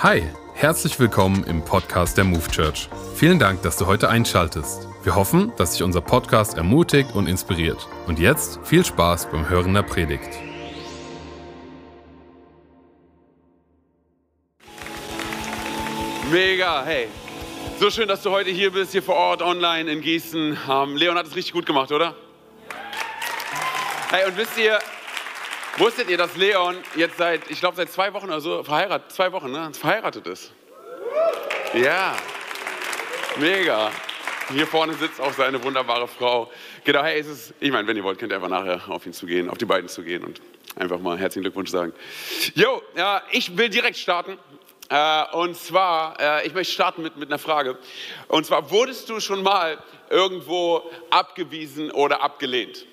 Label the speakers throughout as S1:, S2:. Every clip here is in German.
S1: Hi, herzlich willkommen im Podcast der Move Church. Vielen Dank, dass du heute einschaltest. Wir hoffen, dass sich unser Podcast ermutigt und inspiriert. Und jetzt viel Spaß beim Hören der Predigt.
S2: Mega, hey. So schön, dass du heute hier bist, hier vor Ort, online in Gießen. Ähm, Leon hat es richtig gut gemacht, oder? Hey, und wisst ihr, wusstet ihr, dass Leon jetzt seit, ich glaube, seit zwei Wochen oder so verheiratet, zwei Wochen, ne, verheiratet ist? Ja, mega. Hier vorne sitzt auch seine wunderbare Frau. Genau, hey, es ist, ich meine, wenn ihr wollt, könnt ihr einfach nachher auf ihn zugehen, auf die beiden zugehen und einfach mal herzlichen Glückwunsch sagen. Jo, ja, ich will direkt starten. Äh, und zwar, äh, ich möchte starten mit, mit einer Frage. Und zwar, wurdest du schon mal irgendwo abgewiesen oder abgelehnt?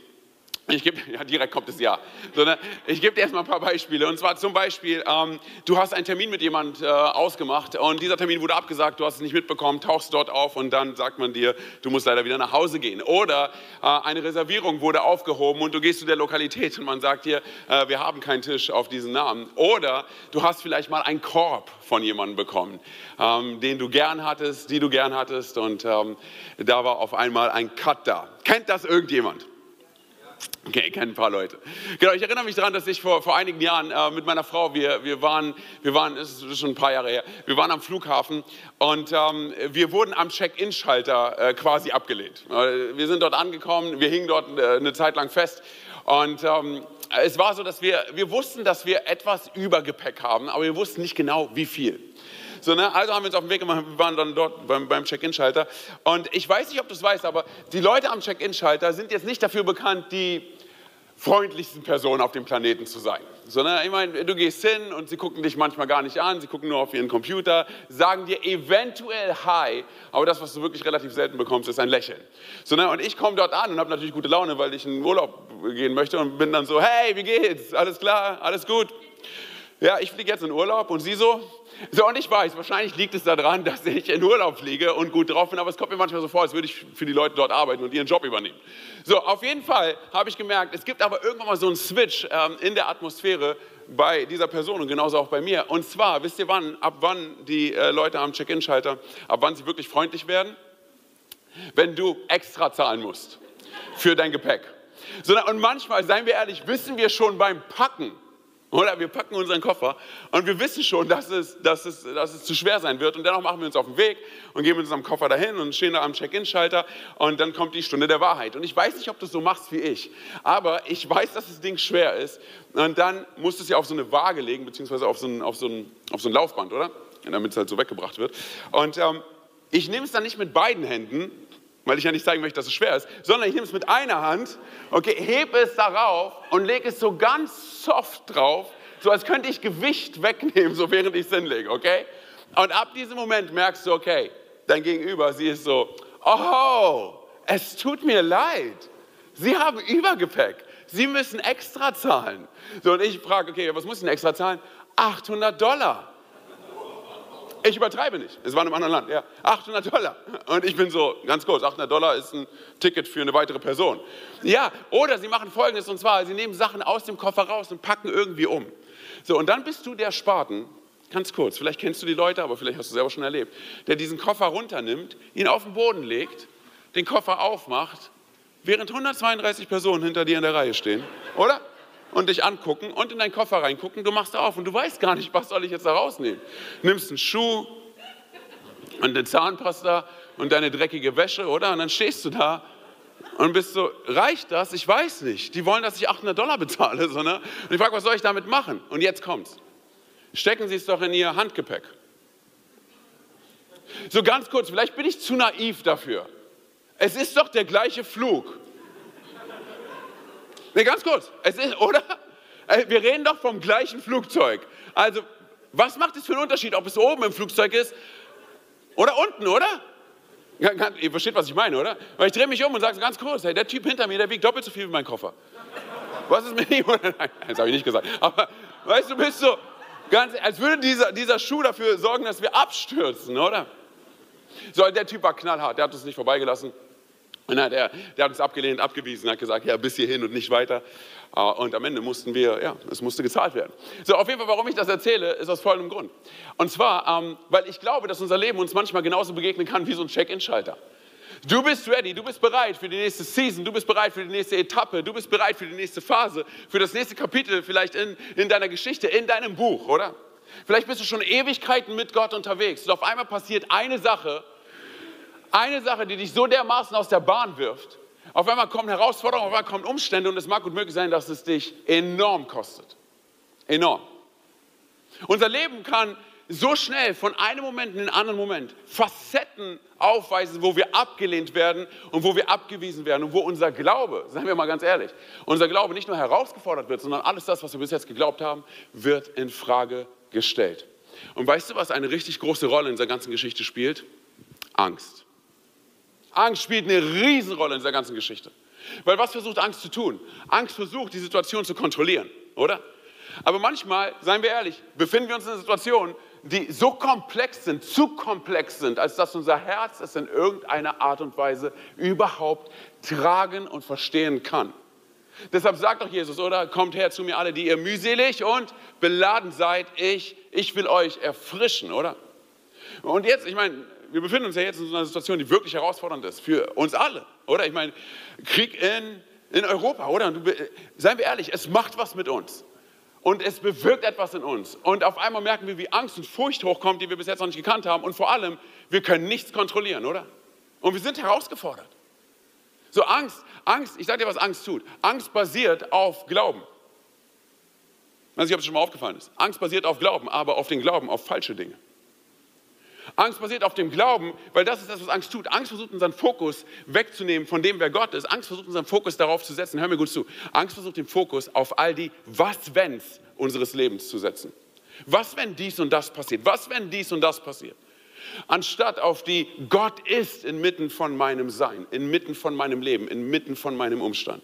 S2: Ich gebe, ja, direkt kommt das Ja. Sondern ich gebe dir erstmal ein paar Beispiele. Und zwar zum Beispiel, ähm, du hast einen Termin mit jemand äh, ausgemacht und dieser Termin wurde abgesagt, du hast es nicht mitbekommen, tauchst dort auf und dann sagt man dir, du musst leider wieder nach Hause gehen. Oder äh, eine Reservierung wurde aufgehoben und du gehst zu der Lokalität und man sagt dir, äh, wir haben keinen Tisch auf diesen Namen. Oder du hast vielleicht mal einen Korb von jemandem bekommen, ähm, den du gern hattest, die du gern hattest und ähm, da war auf einmal ein Cut da. Kennt das irgendjemand? Okay, kennen ein paar Leute. Genau, ich erinnere mich daran, dass ich vor, vor einigen Jahren äh, mit meiner Frau, wir, wir waren, wir waren, es ist schon ein paar Jahre her, wir waren am Flughafen und ähm, wir wurden am Check-in-Schalter äh, quasi abgelehnt. Äh, wir sind dort angekommen, wir hingen dort äh, eine Zeit lang fest und ähm, es war so, dass wir, wir wussten, dass wir etwas Übergepäck haben, aber wir wussten nicht genau, wie viel. So, ne? Also haben wir uns auf den Weg gemacht, wir waren dann dort beim, beim Check-in-Schalter. Und ich weiß nicht, ob du es weißt, aber die Leute am Check-in-Schalter sind jetzt nicht dafür bekannt, die freundlichsten Personen auf dem Planeten zu sein. Sondern ich meine, du gehst hin und sie gucken dich manchmal gar nicht an, sie gucken nur auf ihren Computer, sagen dir eventuell Hi, aber das, was du wirklich relativ selten bekommst, ist ein Lächeln. So, ne? Und ich komme dort an und habe natürlich gute Laune, weil ich in Urlaub gehen möchte und bin dann so, hey, wie geht's? Alles klar? Alles gut? Ja, ich fliege jetzt in Urlaub und Sie so? So, und ich weiß, wahrscheinlich liegt es daran, dass ich in Urlaub fliege und gut drauf bin, aber es kommt mir manchmal so vor, als würde ich für die Leute dort arbeiten und ihren Job übernehmen. So, auf jeden Fall habe ich gemerkt, es gibt aber irgendwann mal so einen Switch ähm, in der Atmosphäre bei dieser Person und genauso auch bei mir. Und zwar, wisst ihr wann, ab wann die äh, Leute am Check-in-Schalter, ab wann sie wirklich freundlich werden? Wenn du extra zahlen musst für dein Gepäck. So, und manchmal, seien wir ehrlich, wissen wir schon beim Packen, oder wir packen unseren Koffer und wir wissen schon, dass es, dass, es, dass es zu schwer sein wird. Und dennoch machen wir uns auf den Weg und gehen mit unserem Koffer dahin und stehen da am Check-in-Schalter. Und dann kommt die Stunde der Wahrheit. Und ich weiß nicht, ob du so machst wie ich. Aber ich weiß, dass das Ding schwer ist. Und dann musst du es ja auf so eine Waage legen, beziehungsweise auf so ein, auf so ein, auf so ein Laufband, oder? Damit es halt so weggebracht wird. Und ähm, ich nehme es dann nicht mit beiden Händen, weil ich ja nicht zeigen möchte, dass es schwer ist, sondern ich nehme es mit einer Hand, okay, hebe es darauf und lege es so ganz soft drauf, so als könnte ich Gewicht wegnehmen, so während ich es hinlege, okay? Und ab diesem Moment merkst du, okay, dein Gegenüber, sie ist so, oh, es tut mir leid, Sie haben Übergepäck, Sie müssen extra zahlen. So, und ich frage, okay, was muss ich denn extra zahlen? 800 Dollar. Ich übertreibe nicht. Es war in einem anderen Land. Ja, 800 Dollar. Und ich bin so, ganz kurz, 800 Dollar ist ein Ticket für eine weitere Person. Ja, oder sie machen Folgendes, und zwar, sie nehmen Sachen aus dem Koffer raus und packen irgendwie um. So, und dann bist du der Spaten, ganz kurz, vielleicht kennst du die Leute, aber vielleicht hast du es selber schon erlebt, der diesen Koffer runternimmt, ihn auf den Boden legt, den Koffer aufmacht, während 132 Personen hinter dir in der Reihe stehen, oder? Und dich angucken und in deinen Koffer reingucken. Du machst auf und du weißt gar nicht, was soll ich jetzt da rausnehmen. Nimmst einen Schuh und eine Zahnpasta und deine dreckige Wäsche, oder? Und dann stehst du da und bist so, reicht das? Ich weiß nicht. Die wollen, dass ich 800 Dollar bezahle. So, ne? Und ich frage, was soll ich damit machen? Und jetzt kommt's. Stecken Sie es doch in Ihr Handgepäck. So ganz kurz, vielleicht bin ich zu naiv dafür. Es ist doch der gleiche Flug. Nee, ganz kurz. Es ist, oder? Äh, wir reden doch vom gleichen Flugzeug. Also, was macht es für einen Unterschied, ob es oben im Flugzeug ist oder unten, oder? Ihr versteht, was ich meine, oder? Weil ich drehe mich um und sage ganz kurz, hey, der Typ hinter mir, der wiegt doppelt so viel wie mein Koffer. Was ist mit ihm? Nein, das habe ich nicht gesagt. Aber weißt du, bist so, ganz, als würde dieser, dieser Schuh dafür sorgen, dass wir abstürzen, oder? So, der Typ war knallhart, der hat uns nicht vorbeigelassen. Und der, der hat uns abgelehnt, abgewiesen, hat gesagt, ja, bis hierhin und nicht weiter. Äh, und am Ende mussten wir, ja, es musste gezahlt werden. So, auf jeden Fall, warum ich das erzähle, ist aus folgendem Grund. Und zwar, ähm, weil ich glaube, dass unser Leben uns manchmal genauso begegnen kann wie so ein Check-in-Schalter. Du bist ready, du bist bereit für die nächste Season, du bist bereit für die nächste Etappe, du bist bereit für die nächste Phase, für das nächste Kapitel vielleicht in, in deiner Geschichte, in deinem Buch, oder? Vielleicht bist du schon Ewigkeiten mit Gott unterwegs und auf einmal passiert eine Sache, eine Sache, die dich so dermaßen aus der Bahn wirft. Auf einmal kommen Herausforderungen, auf einmal kommen Umstände und es mag gut möglich sein, dass es dich enorm kostet. Enorm. Unser Leben kann so schnell von einem Moment in den anderen Moment Facetten aufweisen, wo wir abgelehnt werden und wo wir abgewiesen werden und wo unser Glaube, sagen wir mal ganz ehrlich, unser Glaube nicht nur herausgefordert wird, sondern alles das, was wir bis jetzt geglaubt haben, wird in Frage gestellt. Und weißt du, was eine richtig große Rolle in dieser ganzen Geschichte spielt? Angst. Angst spielt eine Riesenrolle in dieser ganzen Geschichte. Weil was versucht Angst zu tun? Angst versucht, die Situation zu kontrollieren, oder? Aber manchmal, seien wir ehrlich, befinden wir uns in einer Situation, die so komplex sind, zu komplex sind, als dass unser Herz es in irgendeiner Art und Weise überhaupt tragen und verstehen kann. Deshalb sagt doch Jesus, oder? Kommt her zu mir alle, die ihr mühselig und beladen seid. Ich, ich will euch erfrischen, oder? Und jetzt, ich meine, wir befinden uns ja jetzt in so einer Situation, die wirklich herausfordernd ist für uns alle, oder? Ich meine, Krieg in, in Europa, oder? Du, seien wir ehrlich, es macht was mit uns. Und es bewirkt etwas in uns. Und auf einmal merken wir, wie Angst und Furcht hochkommt, die wir bis jetzt noch nicht gekannt haben. Und vor allem, wir können nichts kontrollieren, oder? Und wir sind herausgefordert. So Angst, Angst, ich sage dir, was Angst tut. Angst basiert auf Glauben. Ich weiß nicht, ob es schon mal aufgefallen ist. Angst basiert auf Glauben, aber auf den Glauben, auf falsche Dinge. Angst basiert auf dem Glauben, weil das ist das, was Angst tut. Angst versucht unseren Fokus wegzunehmen von dem, wer Gott ist. Angst versucht unseren Fokus darauf zu setzen. Hör mir gut zu. Angst versucht den Fokus auf all die Was-Wenns unseres Lebens zu setzen. Was, wenn dies und das passiert? Was, wenn dies und das passiert? Anstatt auf die Gott ist inmitten von meinem Sein, inmitten von meinem Leben, inmitten von meinem Umstand.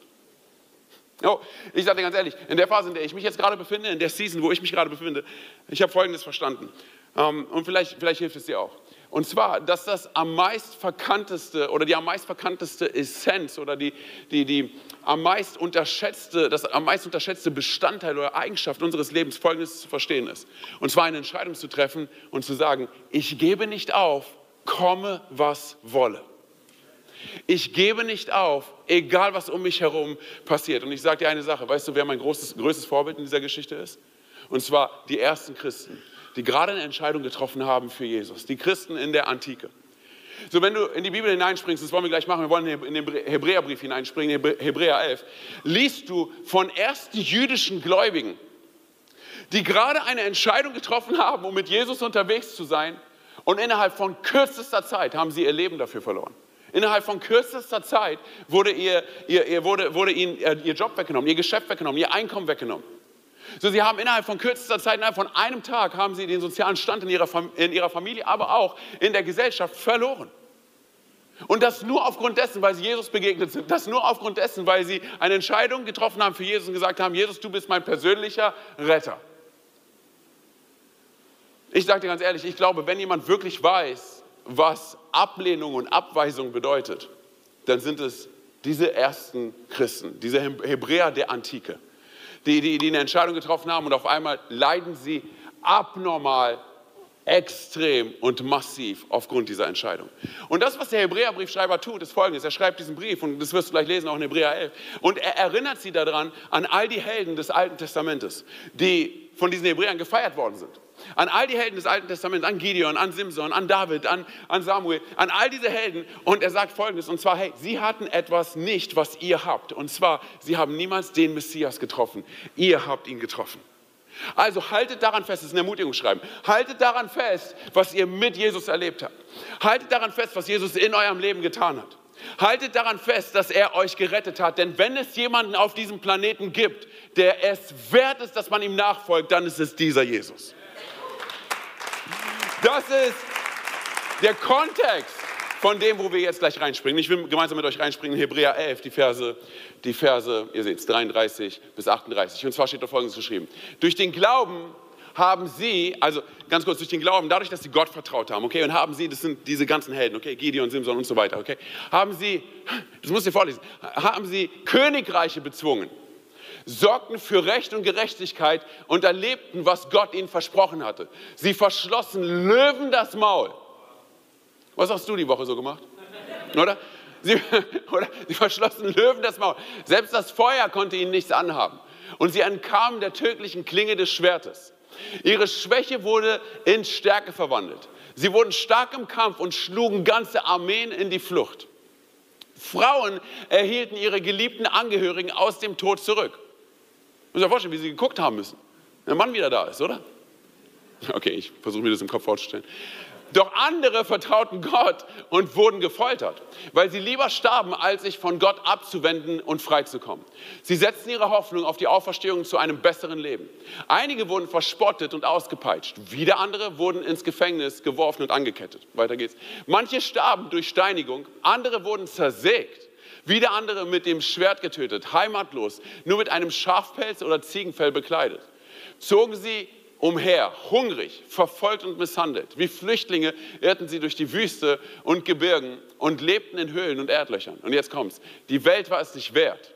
S2: Oh, ich sage dir ganz ehrlich, in der Phase, in der ich mich jetzt gerade befinde, in der Season, wo ich mich gerade befinde, ich habe Folgendes verstanden. Ähm, und vielleicht, vielleicht hilft es dir auch. Und zwar, dass das am meist verkannteste oder die am meist verkannteste Essenz oder die, die, die am meist unterschätzte, das am meist unterschätzte Bestandteil oder Eigenschaft unseres Lebens folgendes zu verstehen ist. Und zwar eine Entscheidung zu treffen und zu sagen, ich gebe nicht auf, komme was wolle. Ich gebe nicht auf, egal was um mich herum passiert. Und ich sage dir eine Sache, weißt du, wer mein großes, größtes Vorbild in dieser Geschichte ist? Und zwar die ersten Christen die gerade eine Entscheidung getroffen haben für Jesus, die Christen in der Antike. So, wenn du in die Bibel hineinspringst, das wollen wir gleich machen, wir wollen in den Hebräerbrief hineinspringen, Hebräer 11, liest du von ersten jüdischen Gläubigen, die gerade eine Entscheidung getroffen haben, um mit Jesus unterwegs zu sein und innerhalb von kürzester Zeit haben sie ihr Leben dafür verloren. Innerhalb von kürzester Zeit wurde, ihr, ihr, ihr wurde, wurde ihnen ihr Job weggenommen, ihr Geschäft weggenommen, ihr Einkommen weggenommen. So, sie haben innerhalb von kürzester Zeit, innerhalb von einem Tag, haben sie den sozialen Stand in ihrer, in ihrer Familie, aber auch in der Gesellschaft verloren. Und das nur aufgrund dessen, weil sie Jesus begegnet sind. Das nur aufgrund dessen, weil sie eine Entscheidung getroffen haben für Jesus und gesagt haben, Jesus, du bist mein persönlicher Retter. Ich sage dir ganz ehrlich, ich glaube, wenn jemand wirklich weiß, was Ablehnung und Abweisung bedeutet, dann sind es diese ersten Christen, diese Hebräer der Antike die, die, die eine Entscheidung getroffen haben und auf einmal leiden sie abnormal extrem und massiv aufgrund dieser Entscheidung. Und das, was der Hebräerbriefschreiber tut, ist folgendes. Er schreibt diesen Brief, und das wirst du gleich lesen, auch in Hebräer 11, und er erinnert sie daran an all die Helden des Alten Testamentes, die von diesen Hebräern gefeiert worden sind. An all die Helden des Alten Testaments, an Gideon, an Simson, an David, an, an Samuel, an all diese Helden. Und er sagt folgendes, und zwar, hey, sie hatten etwas nicht, was ihr habt. Und zwar, sie haben niemals den Messias getroffen. Ihr habt ihn getroffen. Also haltet daran fest, das ist ein Ermutigungsschreiben. Haltet daran fest, was ihr mit Jesus erlebt habt. Haltet daran fest, was Jesus in eurem Leben getan hat. Haltet daran fest, dass er euch gerettet hat. Denn wenn es jemanden auf diesem Planeten gibt, der es wert ist, dass man ihm nachfolgt, dann ist es dieser Jesus. Das ist der Kontext von dem, wo wir jetzt gleich reinspringen. Ich will gemeinsam mit euch reinspringen in Hebräer 11, die Verse, die Verse, ihr seht es, 33 bis 38. Und zwar steht da folgendes geschrieben. Durch den Glauben haben sie, also ganz kurz, durch den Glauben, dadurch, dass sie Gott vertraut haben, okay, und haben sie, das sind diese ganzen Helden, okay, Gideon, Simson und so weiter, okay, haben sie, das muss ihr vorlesen, haben sie Königreiche bezwungen. Sorgten für Recht und Gerechtigkeit und erlebten, was Gott ihnen versprochen hatte. Sie verschlossen Löwen das Maul. Was hast du die Woche so gemacht? Oder? Sie, oder? Sie verschlossen Löwen das Maul. Selbst das Feuer konnte ihnen nichts anhaben. Und sie entkamen der tödlichen Klinge des Schwertes. Ihre Schwäche wurde in Stärke verwandelt. Sie wurden stark im Kampf und schlugen ganze Armeen in die Flucht. Frauen erhielten ihre geliebten Angehörigen aus dem Tod zurück. Muss mir vorstellen, wie sie geguckt haben müssen. Der Mann wieder da ist, oder? Okay, ich versuche mir das im Kopf vorzustellen. Doch andere vertrauten Gott und wurden gefoltert, weil sie lieber starben, als sich von Gott abzuwenden und freizukommen. Sie setzten ihre Hoffnung auf die Auferstehung zu einem besseren Leben. Einige wurden verspottet und ausgepeitscht. Wieder andere wurden ins Gefängnis geworfen und angekettet. Weiter geht's. Manche starben durch Steinigung, andere wurden zersägt. Wieder andere mit dem Schwert getötet, heimatlos, nur mit einem Schafpelz oder Ziegenfell bekleidet. Zogen sie umher, hungrig, verfolgt und misshandelt. Wie Flüchtlinge irrten sie durch die Wüste und Gebirgen und lebten in Höhlen und Erdlöchern. Und jetzt kommt's. Die Welt war es nicht wert.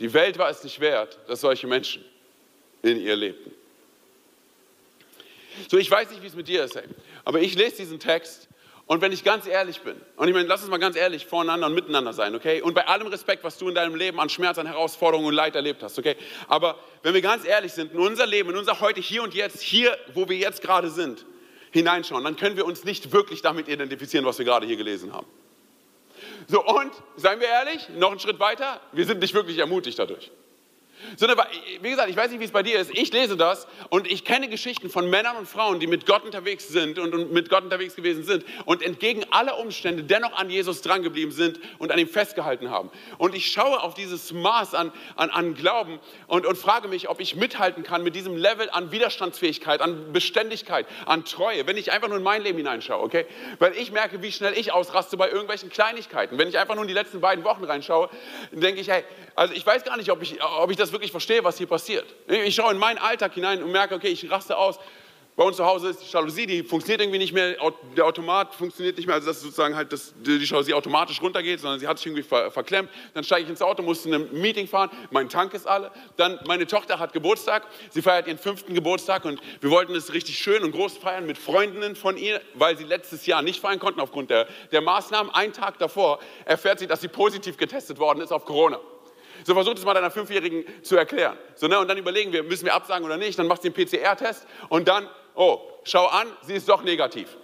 S2: Die Welt war es nicht wert, dass solche Menschen in ihr lebten. So, ich weiß nicht, wie es mit dir ist, aber ich lese diesen Text und wenn ich ganz ehrlich bin, und ich meine, lass uns mal ganz ehrlich voreinander und miteinander sein, okay? Und bei allem Respekt, was du in deinem Leben an Schmerz, an Herausforderungen und Leid erlebt hast, okay? Aber wenn wir ganz ehrlich sind, in unser Leben, in unser heute, hier und jetzt, hier, wo wir jetzt gerade sind, hineinschauen, dann können wir uns nicht wirklich damit identifizieren, was wir gerade hier gelesen haben. So, und, seien wir ehrlich, noch einen Schritt weiter, wir sind nicht wirklich ermutigt dadurch. Sondern, wie gesagt, ich weiß nicht, wie es bei dir ist. Ich lese das und ich kenne Geschichten von Männern und Frauen, die mit Gott unterwegs sind und, mit Gott unterwegs gewesen sind und entgegen aller Umstände dennoch an Jesus drangeblieben sind und an ihm festgehalten haben. Und ich schaue auf dieses Maß an, an, an Glauben und, und frage mich, ob ich mithalten kann mit diesem Level an Widerstandsfähigkeit, an Beständigkeit, an Treue, wenn ich einfach nur in mein Leben hineinschaue, okay? Weil ich merke, wie schnell ich ausraste bei irgendwelchen Kleinigkeiten. Wenn ich einfach nur in die letzten beiden Wochen reinschaue, denke ich, hey, also ich weiß gar nicht, ob ich, ob ich das wirklich verstehe, was hier passiert. Ich schaue in meinen Alltag hinein und merke, okay, ich raste aus. Bei uns zu Hause ist die Jalousie, die funktioniert irgendwie nicht mehr, der Automat funktioniert nicht mehr, also dass sozusagen halt das, die Jalousie automatisch runtergeht, sondern sie hat sich irgendwie ver, verklemmt. Dann steige ich ins Auto, muss zu einem Meeting fahren, mein Tank ist alle. Dann meine Tochter hat Geburtstag, sie feiert ihren fünften Geburtstag und wir wollten es richtig schön und groß feiern mit Freundinnen von ihr, weil sie letztes Jahr nicht feiern konnten aufgrund der, der Maßnahmen. Einen Tag davor erfährt sie, dass sie positiv getestet worden ist auf Corona. So versucht es mal deiner Fünfjährigen zu erklären. So, ne? Und dann überlegen wir, müssen wir absagen oder nicht. Dann macht sie einen PCR-Test und dann, oh, schau an, sie ist doch negativ.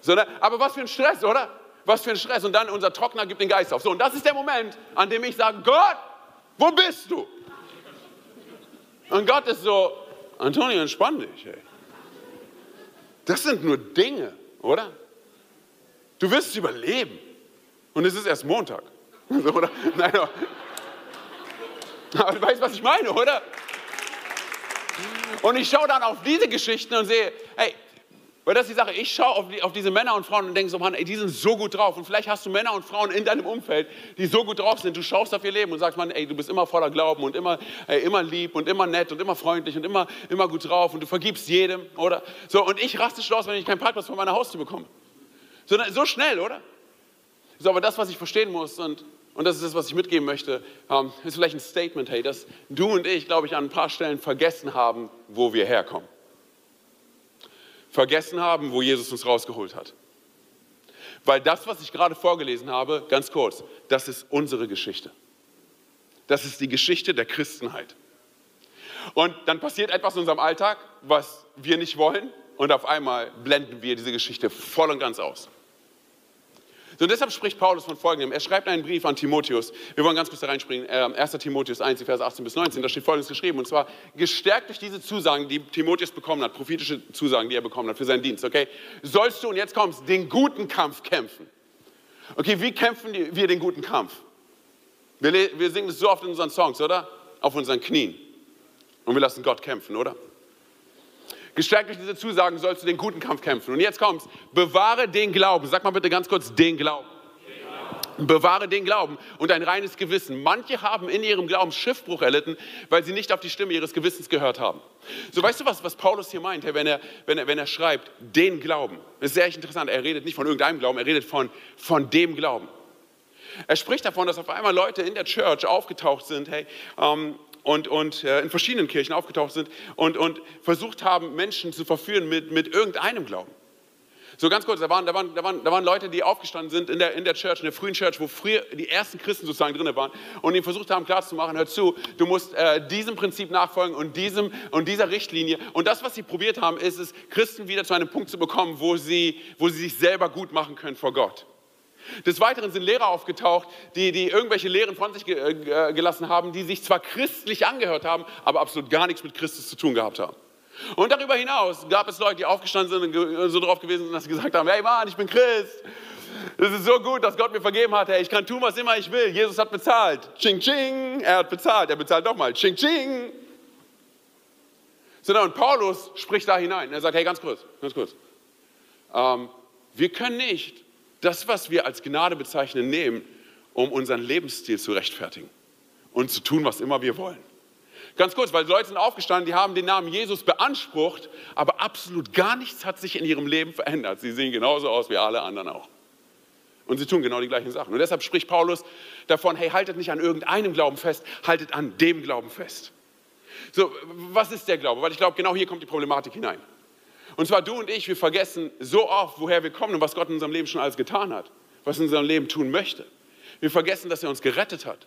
S2: So, ne? Aber was für ein Stress, oder? Was für ein Stress. Und dann unser Trockner gibt den Geist auf. So, und das ist der Moment, an dem ich sage, Gott, wo bist du? Und Gott ist so, Antonio, entspann dich. Ey. Das sind nur Dinge, oder? Du wirst überleben. Und es ist erst Montag. Oder? Nein, aber du weißt, was ich meine, oder? Und ich schaue dann auf diese Geschichten und sehe, hey, weil das ist die Sache, ich schaue auf, die, auf, diese Männer und Frauen und denke so, Mann, ey, die sind so gut drauf. Und vielleicht hast du Männer und Frauen in deinem Umfeld, die so gut drauf sind. Du schaust auf ihr Leben und sagst, Mann, ey, du bist immer voller Glauben und immer, ey, immer lieb und immer nett und immer freundlich und immer, immer gut drauf und du vergibst jedem, oder? So, und ich raste schloss, wenn ich keinen Parkplatz vor meiner Haustür bekomme. So, so schnell, oder? So, aber das, was ich verstehen muss und und das ist das, was ich mitgeben möchte, ähm, ist vielleicht ein Statement, hey, dass du und ich, glaube ich, an ein paar Stellen vergessen haben, wo wir herkommen. Vergessen haben, wo Jesus uns rausgeholt hat. Weil das, was ich gerade vorgelesen habe, ganz kurz, das ist unsere Geschichte. Das ist die Geschichte der Christenheit. Und dann passiert etwas in unserem Alltag, was wir nicht wollen, und auf einmal blenden wir diese Geschichte voll und ganz aus. So, und deshalb spricht Paulus von Folgendem. Er schreibt einen Brief an Timotheus. Wir wollen ganz kurz da reinspringen. Äh, 1. Timotheus 1, Vers 18 bis 19. Da steht Folgendes geschrieben. Und zwar, gestärkt durch diese Zusagen, die Timotheus bekommen hat, prophetische Zusagen, die er bekommen hat für seinen Dienst, okay, sollst du, und jetzt kommst, den guten Kampf kämpfen. Okay, wie kämpfen wir den guten Kampf? Wir, wir singen es so oft in unseren Songs, oder? Auf unseren Knien. Und wir lassen Gott kämpfen, oder? Gestärkt durch diese Zusagen sollst du den guten Kampf kämpfen. Und jetzt kommt's. Bewahre den Glauben. Sag mal bitte ganz kurz, den Glauben. Bewahre den Glauben und ein reines Gewissen. Manche haben in ihrem Glauben Schiffbruch erlitten, weil sie nicht auf die Stimme ihres Gewissens gehört haben. So weißt du was, was Paulus hier meint, wenn er, wenn er, wenn er schreibt, den Glauben. Das ist sehr interessant. Er redet nicht von irgendeinem Glauben, er redet von, von dem Glauben. Er spricht davon, dass auf einmal Leute in der Church aufgetaucht sind, hey, ähm, und, und äh, in verschiedenen Kirchen aufgetaucht sind und, und versucht haben, Menschen zu verführen mit, mit irgendeinem Glauben. So ganz kurz, da waren, da, waren, da, waren, da waren Leute, die aufgestanden sind in der, in der Church, in der frühen Church, wo früher die ersten Christen sozusagen drin waren und ihnen versucht haben klarzumachen, hör zu, du musst äh, diesem Prinzip nachfolgen und, diesem, und dieser Richtlinie. Und das, was sie probiert haben, ist es, Christen wieder zu einem Punkt zu bekommen, wo sie, wo sie sich selber gut machen können vor Gott. Des Weiteren sind Lehrer aufgetaucht, die, die irgendwelche Lehren von sich ge, äh, gelassen haben, die sich zwar christlich angehört haben, aber absolut gar nichts mit Christus zu tun gehabt haben. Und darüber hinaus gab es Leute, die aufgestanden sind und so drauf gewesen sind, dass sie gesagt haben, hey Mann, ich bin Christ. Es ist so gut, dass Gott mir vergeben hat. Hey, ich kann tun, was immer ich will. Jesus hat bezahlt. Ching, ching. Er hat bezahlt. Er bezahlt doch mal. Ching, ching. Und Paulus spricht da hinein. Er sagt, hey, ganz kurz, ganz kurz. Ähm, wir können nicht das, was wir als Gnade bezeichnen, nehmen, um unseren Lebensstil zu rechtfertigen und zu tun, was immer wir wollen. Ganz kurz, weil Leute sind aufgestanden, die haben den Namen Jesus beansprucht, aber absolut gar nichts hat sich in ihrem Leben verändert. Sie sehen genauso aus wie alle anderen auch. Und sie tun genau die gleichen Sachen. Und deshalb spricht Paulus davon, hey, haltet nicht an irgendeinem Glauben fest, haltet an dem Glauben fest. So, was ist der Glaube? Weil ich glaube, genau hier kommt die Problematik hinein. Und zwar du und ich, wir vergessen so oft, woher wir kommen und was Gott in unserem Leben schon alles getan hat, was er in unserem Leben tun möchte. Wir vergessen, dass er uns gerettet hat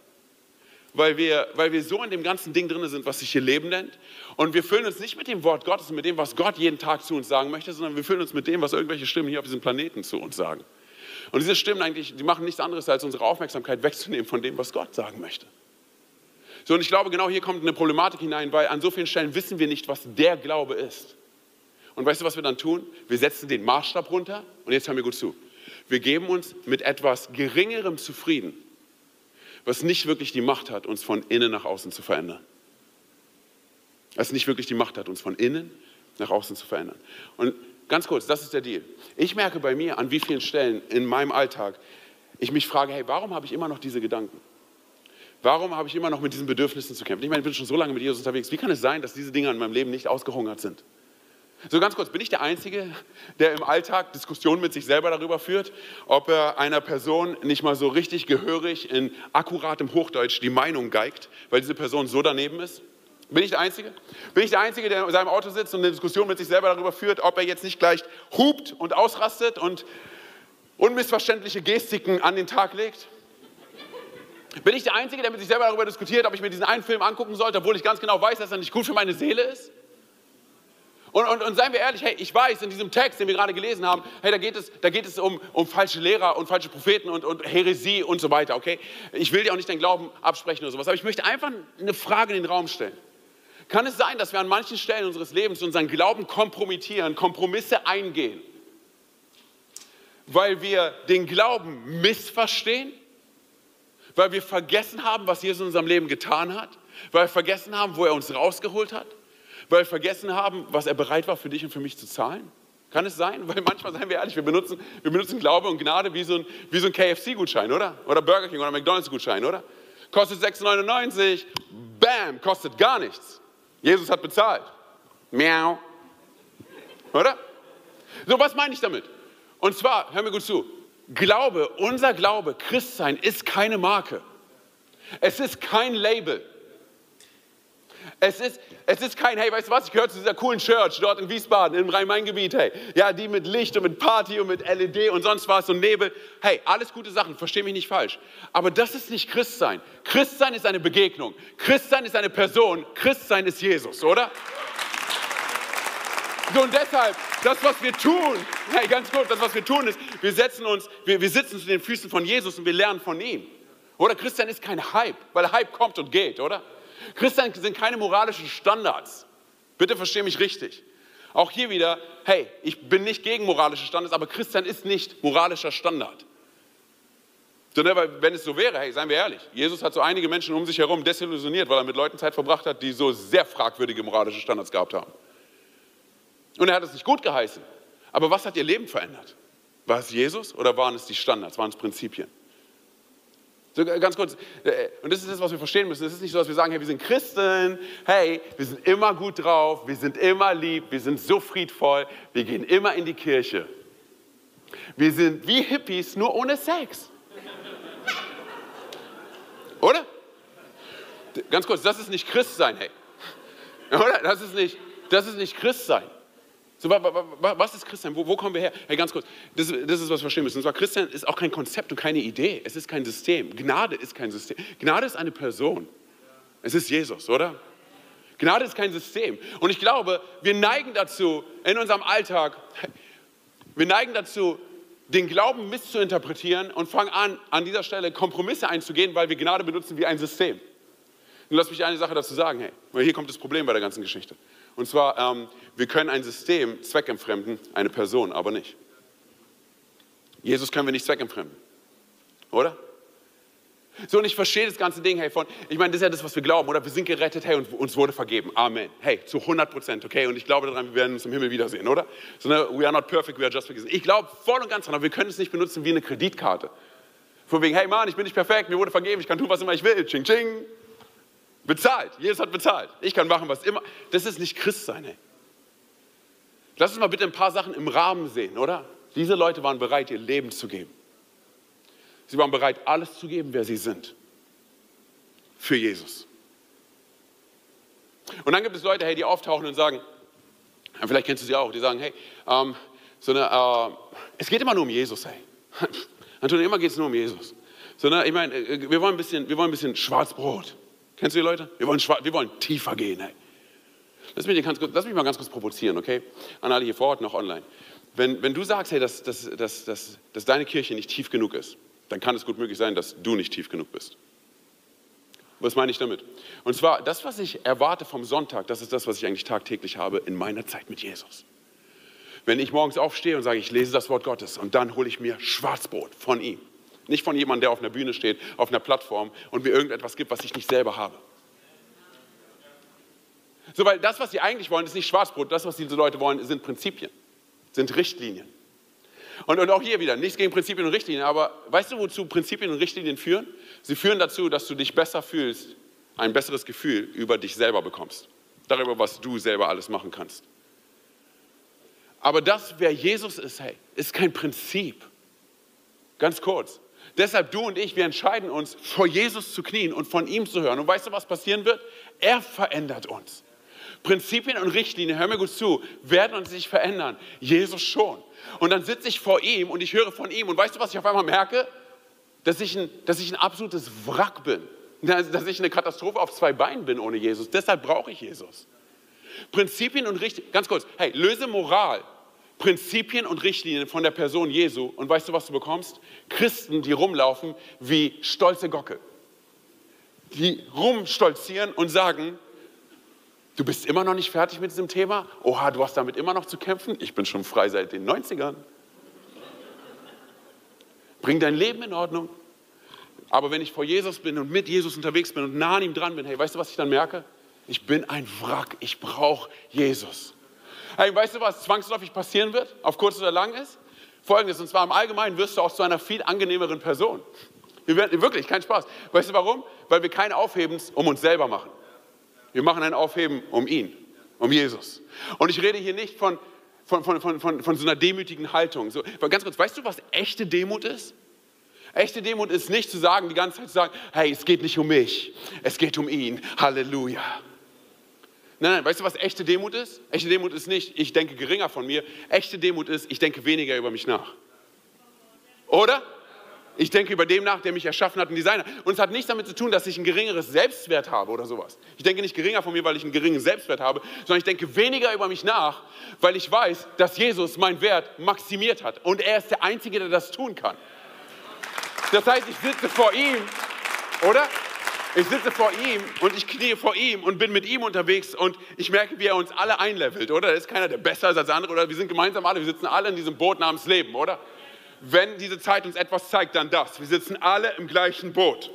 S2: weil wir, weil wir so in dem ganzen Ding drin sind, was sich hier Leben nennt. Und wir füllen uns nicht mit dem Wort Gottes mit dem, was Gott jeden Tag zu uns sagen möchte, sondern wir füllen uns mit dem, was irgendwelche Stimmen hier auf diesem Planeten zu uns sagen. Und diese Stimmen eigentlich, die machen nichts anderes, als unsere Aufmerksamkeit wegzunehmen von dem, was Gott sagen möchte. So, und ich glaube, genau hier kommt eine Problematik hinein, weil an so vielen Stellen wissen wir nicht, was der Glaube ist. Und weißt du, was wir dann tun? Wir setzen den Maßstab runter und jetzt hören wir gut zu. Wir geben uns mit etwas Geringerem zufrieden was nicht wirklich die Macht hat, uns von innen nach außen zu verändern. Was nicht wirklich die Macht hat, uns von innen nach außen zu verändern. Und ganz kurz, das ist der Deal. Ich merke bei mir, an wie vielen Stellen in meinem Alltag ich mich frage, hey, warum habe ich immer noch diese Gedanken? Warum habe ich immer noch mit diesen Bedürfnissen zu kämpfen? Ich meine, ich bin schon so lange mit Jesus unterwegs. Wie kann es sein, dass diese Dinge in meinem Leben nicht ausgehungert sind? So ganz kurz, bin ich der Einzige, der im Alltag Diskussionen mit sich selber darüber führt, ob er einer Person nicht mal so richtig gehörig in akkuratem Hochdeutsch die Meinung geigt, weil diese Person so daneben ist? Bin ich der Einzige? Bin ich der Einzige, der in seinem Auto sitzt und eine Diskussion mit sich selber darüber führt, ob er jetzt nicht gleich hupt und ausrastet und unmissverständliche Gestiken an den Tag legt? Bin ich der Einzige, der mit sich selber darüber diskutiert, ob ich mir diesen einen Film angucken sollte, obwohl ich ganz genau weiß, dass er nicht gut für meine Seele ist? Und, und, und seien wir ehrlich, hey, ich weiß, in diesem Text, den wir gerade gelesen haben, hey, da geht es, da geht es um, um falsche Lehrer und falsche Propheten und, und Häresie und so weiter, okay? Ich will dir auch nicht deinen Glauben absprechen oder sowas, aber ich möchte einfach eine Frage in den Raum stellen. Kann es sein, dass wir an manchen Stellen unseres Lebens unseren Glauben kompromittieren, Kompromisse eingehen, weil wir den Glauben missverstehen, weil wir vergessen haben, was Jesus in unserem Leben getan hat, weil wir vergessen haben, wo er uns rausgeholt hat? Weil wir vergessen haben, was er bereit war für dich und für mich zu zahlen? Kann es sein? Weil manchmal, seien wir ehrlich, wir benutzen, wir benutzen Glaube und Gnade wie so ein, so ein KFC-Gutschein, oder? Oder Burger King oder McDonalds-Gutschein, oder? Kostet 6,99, bam, kostet gar nichts. Jesus hat bezahlt. Miau. Oder? So, was meine ich damit? Und zwar, hör mir gut zu, Glaube, unser Glaube, Christsein, ist keine Marke. Es ist kein Label. Es ist, es ist kein, hey, weißt du was, ich gehöre zu dieser coolen Church dort in Wiesbaden, im Rhein-Main-Gebiet, hey. Ja, die mit Licht und mit Party und mit LED und sonst was und Nebel. Hey, alles gute Sachen, versteh mich nicht falsch. Aber das ist nicht Christsein. Christsein ist eine Begegnung. Christsein ist eine Person. Christsein ist Jesus, oder? So, und deshalb, das, was wir tun, hey, ganz kurz, das, was wir tun, ist, wir setzen uns, wir, wir sitzen zu den Füßen von Jesus und wir lernen von ihm. Oder Christian ist kein Hype, weil Hype kommt und geht, oder? Christian sind keine moralischen Standards. Bitte verstehe mich richtig. Auch hier wieder, hey, ich bin nicht gegen moralische Standards, aber Christian ist nicht moralischer Standard. Sondern wenn es so wäre, hey, seien wir ehrlich, Jesus hat so einige Menschen um sich herum desillusioniert, weil er mit Leuten Zeit verbracht hat, die so sehr fragwürdige moralische Standards gehabt haben. Und er hat es nicht gut geheißen. Aber was hat ihr Leben verändert? War es Jesus oder waren es die Standards, waren es Prinzipien? So, äh, ganz kurz, äh, und das ist das, was wir verstehen müssen. Es ist nicht so, dass wir sagen, hey, wir sind Christen, hey, wir sind immer gut drauf, wir sind immer lieb, wir sind so friedvoll, wir gehen immer in die Kirche. Wir sind wie Hippies, nur ohne Sex. Oder? Ganz kurz, das ist nicht Christsein, hey. Oder? Das ist nicht, das ist nicht Christsein. So, was ist Christian? Wo, wo, kommen wir her? Hey, ganz kurz, das, das ist, was wir verstehen müssen. Und zwar, Christian ist auch kein Konzept und keine Idee. Es ist kein System. Gnade ist kein System. Gnade ist eine Person. Es ist Jesus, oder? Gnade ist kein System. Und ich glaube, wir neigen dazu, in unserem Alltag, wir neigen dazu, den Glauben misszuinterpretieren und fangen an, an dieser Stelle Kompromisse einzugehen, weil wir Gnade benutzen wie ein System. Und lass mich eine Sache dazu sagen, hey, weil hier kommt das Problem bei der ganzen Geschichte. Und zwar, ähm, wir können ein System zweckentfremden, eine Person aber nicht. Jesus können wir nicht zweckentfremden, oder? So, und ich verstehe das ganze Ding, hey, von, ich meine, das ist ja das, was wir glauben, oder? Wir sind gerettet, hey, und uns wurde vergeben. Amen. Hey, zu 100 Prozent, okay? Und ich glaube daran, wir werden uns im Himmel wiedersehen, oder? So, ne, we are not perfect, we are just forgiven. Ich glaube voll und ganz daran, aber wir können es nicht benutzen wie eine Kreditkarte. Von wegen, hey Mann, ich bin nicht perfekt, mir wurde vergeben, ich kann tun, was immer ich will. Ching, ching. Bezahlt. Jesus hat bezahlt. Ich kann machen, was immer. Das ist nicht Christsein, ey. Lass uns mal bitte ein paar Sachen im Rahmen sehen, oder? Diese Leute waren bereit, ihr Leben zu geben. Sie waren bereit, alles zu geben, wer sie sind. Für Jesus. Und dann gibt es Leute, hey, die auftauchen und sagen, vielleicht kennst du sie auch, die sagen, hey, ähm, so eine, äh, es geht immer nur um Jesus, hey. Antonio, immer geht es nur um Jesus. So, ne, ich meine, äh, wir wir wollen ein bisschen Schwarzbrot. Kennst du die Leute? Wir wollen, wir wollen tiefer gehen. Hey. Lass, mich ganz, lass mich mal ganz kurz provozieren, okay? An alle hier vor Ort noch online. Wenn, wenn du sagst, hey, dass, dass, dass, dass, dass deine Kirche nicht tief genug ist, dann kann es gut möglich sein, dass du nicht tief genug bist. Was meine ich damit? Und zwar, das, was ich erwarte vom Sonntag, das ist das, was ich eigentlich tagtäglich habe in meiner Zeit mit Jesus. Wenn ich morgens aufstehe und sage, ich lese das Wort Gottes und dann hole ich mir Schwarzbrot von ihm. Nicht von jemandem, der auf einer Bühne steht, auf einer Plattform und mir irgendetwas gibt, was ich nicht selber habe. So, weil das, was sie eigentlich wollen, ist nicht Schwarzbrot. Das, was diese Leute wollen, sind Prinzipien, sind Richtlinien. Und, und auch hier wieder, nichts gegen Prinzipien und Richtlinien, aber weißt du, wozu Prinzipien und Richtlinien führen? Sie führen dazu, dass du dich besser fühlst, ein besseres Gefühl über dich selber bekommst. Darüber, was du selber alles machen kannst. Aber das, wer Jesus ist, hey, ist kein Prinzip. Ganz kurz. Deshalb du und ich, wir entscheiden uns, vor Jesus zu knien und von ihm zu hören. Und weißt du, was passieren wird? Er verändert uns. Prinzipien und Richtlinien, hör mir gut zu, werden uns nicht verändern. Jesus schon. Und dann sitze ich vor ihm und ich höre von ihm. Und weißt du, was ich auf einmal merke? Dass ich ein, dass ich ein absolutes Wrack bin. Dass ich eine Katastrophe auf zwei Beinen bin ohne Jesus. Deshalb brauche ich Jesus. Prinzipien und Richtlinien, ganz kurz, hey, löse Moral Prinzipien und Richtlinien von der Person Jesu. Und weißt du, was du bekommst? Christen, die rumlaufen wie stolze Gockel. Die rumstolzieren und sagen, du bist immer noch nicht fertig mit diesem Thema? Oha, du hast damit immer noch zu kämpfen? Ich bin schon frei seit den 90ern. Bring dein Leben in Ordnung. Aber wenn ich vor Jesus bin und mit Jesus unterwegs bin und nah an ihm dran bin, hey, weißt du, was ich dann merke? Ich bin ein Wrack. Ich brauche Jesus. Hey, weißt du, was zwangsläufig passieren wird, auf kurz oder lang ist? Folgendes, und zwar im Allgemeinen wirst du auch zu einer viel angenehmeren Person. Wir werden, wirklich, kein Spaß. Weißt du warum? Weil wir kein Aufhebens um uns selber machen. Wir machen ein Aufheben um ihn, um Jesus. Und ich rede hier nicht von, von, von, von, von, von so einer demütigen Haltung. So, ganz kurz, weißt du, was echte Demut ist? Echte Demut ist nicht zu sagen, die ganze Zeit zu sagen, hey, es geht nicht um mich, es geht um ihn. Halleluja. Nein, nein, weißt du, was echte Demut ist? Echte Demut ist nicht, ich denke geringer von mir. Echte Demut ist, ich denke weniger über mich nach. Oder? Ich denke über dem nach, der mich erschaffen hat, ein Designer. Und es hat nichts damit zu tun, dass ich ein geringeres Selbstwert habe oder sowas. Ich denke nicht geringer von mir, weil ich einen geringen Selbstwert habe, sondern ich denke weniger über mich nach, weil ich weiß, dass Jesus meinen Wert maximiert hat. Und er ist der Einzige, der das tun kann. Das heißt, ich sitze vor ihm, oder? Ich sitze vor ihm und ich knie vor ihm und bin mit ihm unterwegs und ich merke, wie er uns alle einlevelt, oder? Da ist keiner, der besser ist als der andere, oder? Wir sind gemeinsam alle, wir sitzen alle in diesem Boot namens Leben, oder? Wenn diese Zeit uns etwas zeigt, dann das. Wir sitzen alle im gleichen Boot.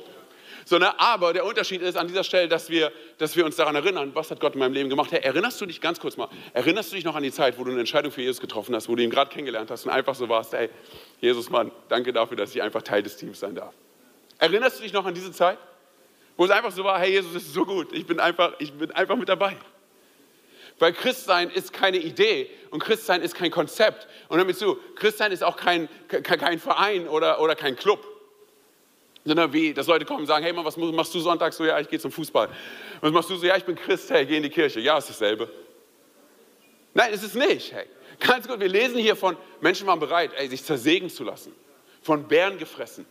S2: So, ne? Aber der Unterschied ist an dieser Stelle, dass wir, dass wir uns daran erinnern, was hat Gott in meinem Leben gemacht. Hey, erinnerst du dich ganz kurz mal, erinnerst du dich noch an die Zeit, wo du eine Entscheidung für Jesus getroffen hast, wo du ihn gerade kennengelernt hast und einfach so warst, hey, Jesus, Mann, danke dafür, dass ich einfach Teil des Teams sein darf. Erinnerst du dich noch an diese Zeit? Wo es einfach so war, hey Jesus, das ist so gut, ich bin einfach, ich bin einfach mit dabei. Weil Christsein ist keine Idee und Christsein ist kein Konzept. Und damit zu, Christsein ist auch kein, kein Verein oder, oder kein Club. Sondern wie, dass Leute kommen und sagen, hey Mann, was machst du sonntags? So, ja, ich gehe zum Fußball. Was machst du so? Ja, ich bin Christ, hey, geh in die Kirche. Ja, ist dasselbe. Nein, ist es nicht, hey. Ganz gut, wir lesen hier von Menschen waren bereit, ey, sich zersägen zu lassen, von Bären gefressen,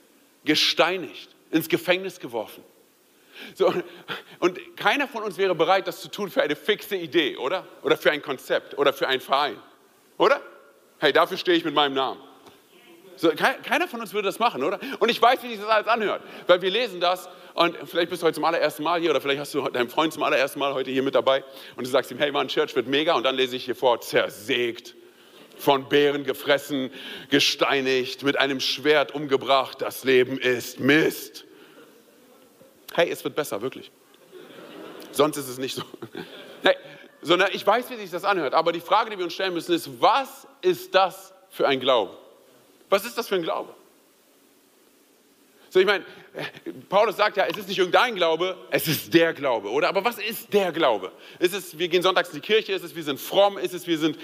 S2: gesteinigt, ins Gefängnis geworfen. So, und keiner von uns wäre bereit, das zu tun für eine fixe Idee, oder? Oder für ein Konzept oder für einen Verein, oder? Hey, dafür stehe ich mit meinem Namen. So, keiner von uns würde das machen, oder? Und ich weiß, wie sich das alles anhört, weil wir lesen das und vielleicht bist du heute zum allerersten Mal hier oder vielleicht hast du deinen Freund zum allerersten Mal heute hier mit dabei und du sagst ihm, hey Mann, Church wird mega und dann lese ich hier vor, zersägt, von Bären gefressen, gesteinigt, mit einem Schwert umgebracht, das Leben ist Mist. Hey, es wird besser, wirklich. Sonst ist es nicht so. Hey, sondern ich weiß, wie sich das anhört, aber die Frage, die wir uns stellen müssen, ist, was ist das für ein Glaube? Was ist das für ein Glaube? So, ich meine, Paulus sagt ja, es ist nicht irgendein Glaube, es ist der Glaube, oder? Aber was ist der Glaube? Ist es, wir gehen sonntags in die Kirche, ist es, wir sind fromm, ist es, wir sind,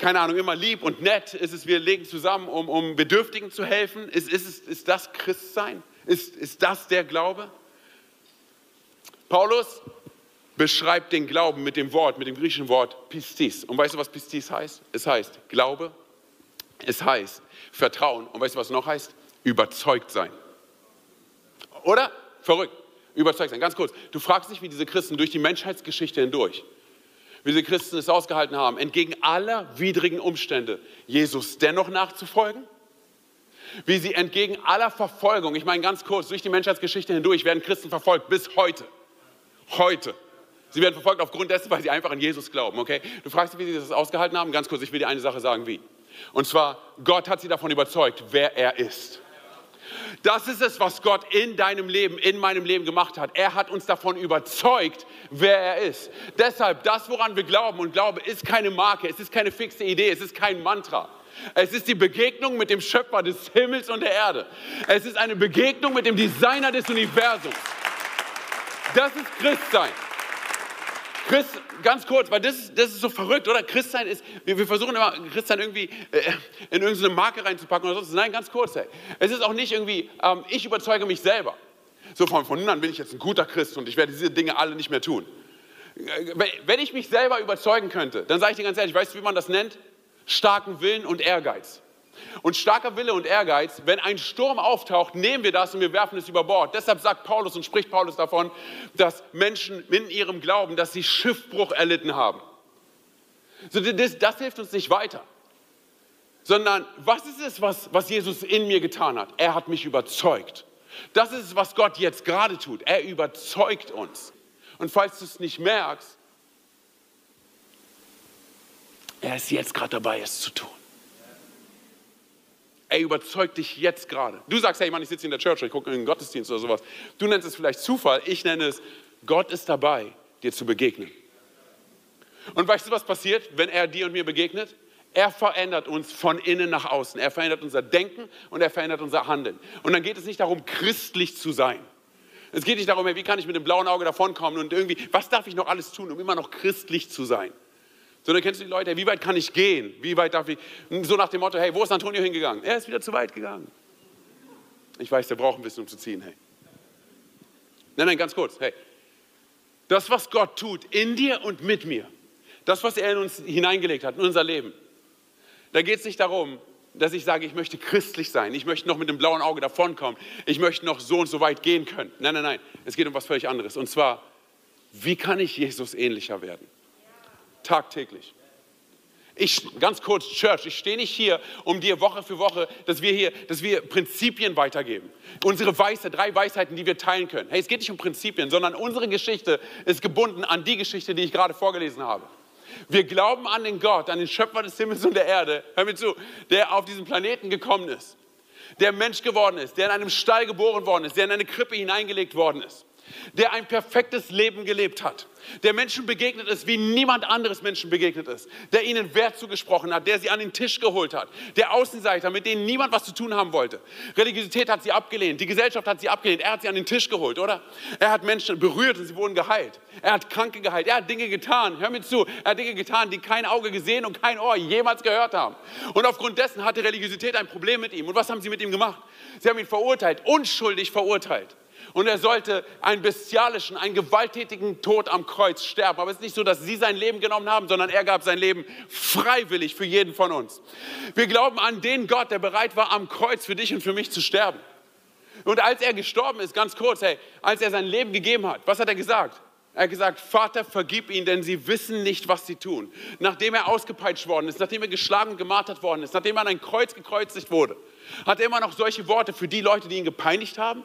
S2: keine Ahnung, immer lieb und nett, ist es, wir legen zusammen, um, um Bedürftigen zu helfen? Ist, ist, es, ist das Christsein? Ist, ist das der Glaube? Paulus beschreibt den Glauben mit dem Wort, mit dem griechischen Wort Pistis. Und weißt du, was Pistis heißt? Es heißt Glaube, es heißt Vertrauen. Und weißt du, was es noch heißt? Überzeugt sein. Oder? Verrückt. Überzeugt sein. Ganz kurz. Du fragst dich, wie diese Christen durch die Menschheitsgeschichte hindurch, wie diese Christen es ausgehalten haben, entgegen aller widrigen Umstände, Jesus dennoch nachzufolgen? Wie sie entgegen aller Verfolgung, ich meine ganz kurz, durch die Menschheitsgeschichte hindurch werden Christen verfolgt bis heute. Heute. Sie werden verfolgt aufgrund dessen, weil sie einfach an Jesus glauben, okay? Du fragst dich, wie sie das ausgehalten haben? Ganz kurz, ich will dir eine Sache sagen, wie. Und zwar, Gott hat sie davon überzeugt, wer er ist. Das ist es, was Gott in deinem Leben, in meinem Leben gemacht hat. Er hat uns davon überzeugt, wer er ist. Deshalb, das, woran wir glauben und Glaube, ist keine Marke, es ist keine fixe Idee, es ist kein Mantra. Es ist die Begegnung mit dem Schöpfer des Himmels und der Erde. Es ist eine Begegnung mit dem Designer des Universums. Das ist Christsein. Christ, ganz kurz, weil das das ist so verrückt, oder? Christsein ist, wir, wir versuchen immer, Christsein irgendwie äh, in irgendeine Marke reinzupacken oder sonst. Nein, ganz kurz, ey. Es ist auch nicht irgendwie, ähm, ich überzeuge mich selber. So von, von nun an bin ich jetzt ein guter Christ und ich werde diese Dinge alle nicht mehr tun. Wenn ich mich selber überzeugen könnte, dann sage ich dir ganz ehrlich, weißt du, wie man das nennt? Starken Willen und Ehrgeiz. Und starker Wille und Ehrgeiz, wenn ein Sturm auftaucht, nehmen wir das und wir werfen es über Bord. Deshalb sagt Paulus und spricht Paulus davon, dass Menschen in ihrem Glauben, dass sie Schiffbruch erlitten haben. So, das, das hilft uns nicht weiter. Sondern was ist es, was, was Jesus in mir getan hat? Er hat mich überzeugt. Das ist es, was Gott jetzt gerade tut. Er überzeugt uns. Und falls du es nicht merkst, er ist jetzt gerade dabei, es zu tun. Er überzeugt dich jetzt gerade. Du sagst, hey Mann, ich sitze in der Church, ich gucke in den Gottesdienst oder sowas. Du nennst es vielleicht Zufall, ich nenne es, Gott ist dabei, dir zu begegnen. Und weißt du, was passiert, wenn er dir und mir begegnet? Er verändert uns von innen nach außen. Er verändert unser Denken und er verändert unser Handeln. Und dann geht es nicht darum, christlich zu sein. Es geht nicht darum, wie kann ich mit dem blauen Auge davonkommen und irgendwie, was darf ich noch alles tun, um immer noch christlich zu sein. Sondern kennst du die Leute, wie weit kann ich gehen? Wie weit darf ich? So nach dem Motto, hey, wo ist Antonio hingegangen? Er ist wieder zu weit gegangen. Ich weiß, der braucht ein bisschen, um zu ziehen, hey. Nein, nein, ganz kurz, hey. Das, was Gott tut, in dir und mit mir, das, was er in uns hineingelegt hat, in unser Leben, da geht es nicht darum, dass ich sage, ich möchte christlich sein, ich möchte noch mit dem blauen Auge davonkommen, ich möchte noch so und so weit gehen können. Nein, nein, nein, es geht um was völlig anderes. Und zwar, wie kann ich Jesus ähnlicher werden? Tagtäglich. Ich, ganz kurz, Church, ich stehe nicht hier, um dir Woche für Woche, dass wir hier, dass wir Prinzipien weitergeben. Unsere Weisheit, drei Weisheiten, die wir teilen können. Hey, es geht nicht um Prinzipien, sondern unsere Geschichte ist gebunden an die Geschichte, die ich gerade vorgelesen habe. Wir glauben an den Gott, an den Schöpfer des Himmels und der Erde, hör mir zu, der auf diesen Planeten gekommen ist, der Mensch geworden ist, der in einem Stall geboren worden ist, der in eine Krippe hineingelegt worden ist der ein perfektes Leben gelebt hat, der Menschen begegnet ist, wie niemand anderes Menschen begegnet ist, der ihnen Wert zugesprochen hat, der sie an den Tisch geholt hat, der Außenseiter, mit denen niemand was zu tun haben wollte. Religiosität hat sie abgelehnt, die Gesellschaft hat sie abgelehnt, er hat sie an den Tisch geholt, oder? Er hat Menschen berührt und sie wurden geheilt. Er hat Kranke geheilt, er hat Dinge getan, hör mir zu, er hat Dinge getan, die kein Auge gesehen und kein Ohr jemals gehört haben. Und aufgrund dessen hatte Religiosität ein Problem mit ihm. Und was haben sie mit ihm gemacht? Sie haben ihn verurteilt, unschuldig verurteilt und er sollte einen bestialischen, einen gewalttätigen Tod am Kreuz sterben. Aber es ist nicht so, dass sie sein Leben genommen haben, sondern er gab sein Leben freiwillig für jeden von uns. Wir glauben an den Gott, der bereit war, am Kreuz für dich und für mich zu sterben. Und als er gestorben ist, ganz kurz, hey, als er sein Leben gegeben hat, was hat er gesagt? Er hat gesagt, Vater, vergib ihnen, denn sie wissen nicht, was sie tun. Nachdem er ausgepeitscht worden ist, nachdem er geschlagen und gemartert worden ist, nachdem er an ein Kreuz gekreuzigt wurde, hat er immer noch solche Worte für die Leute, die ihn gepeinigt haben?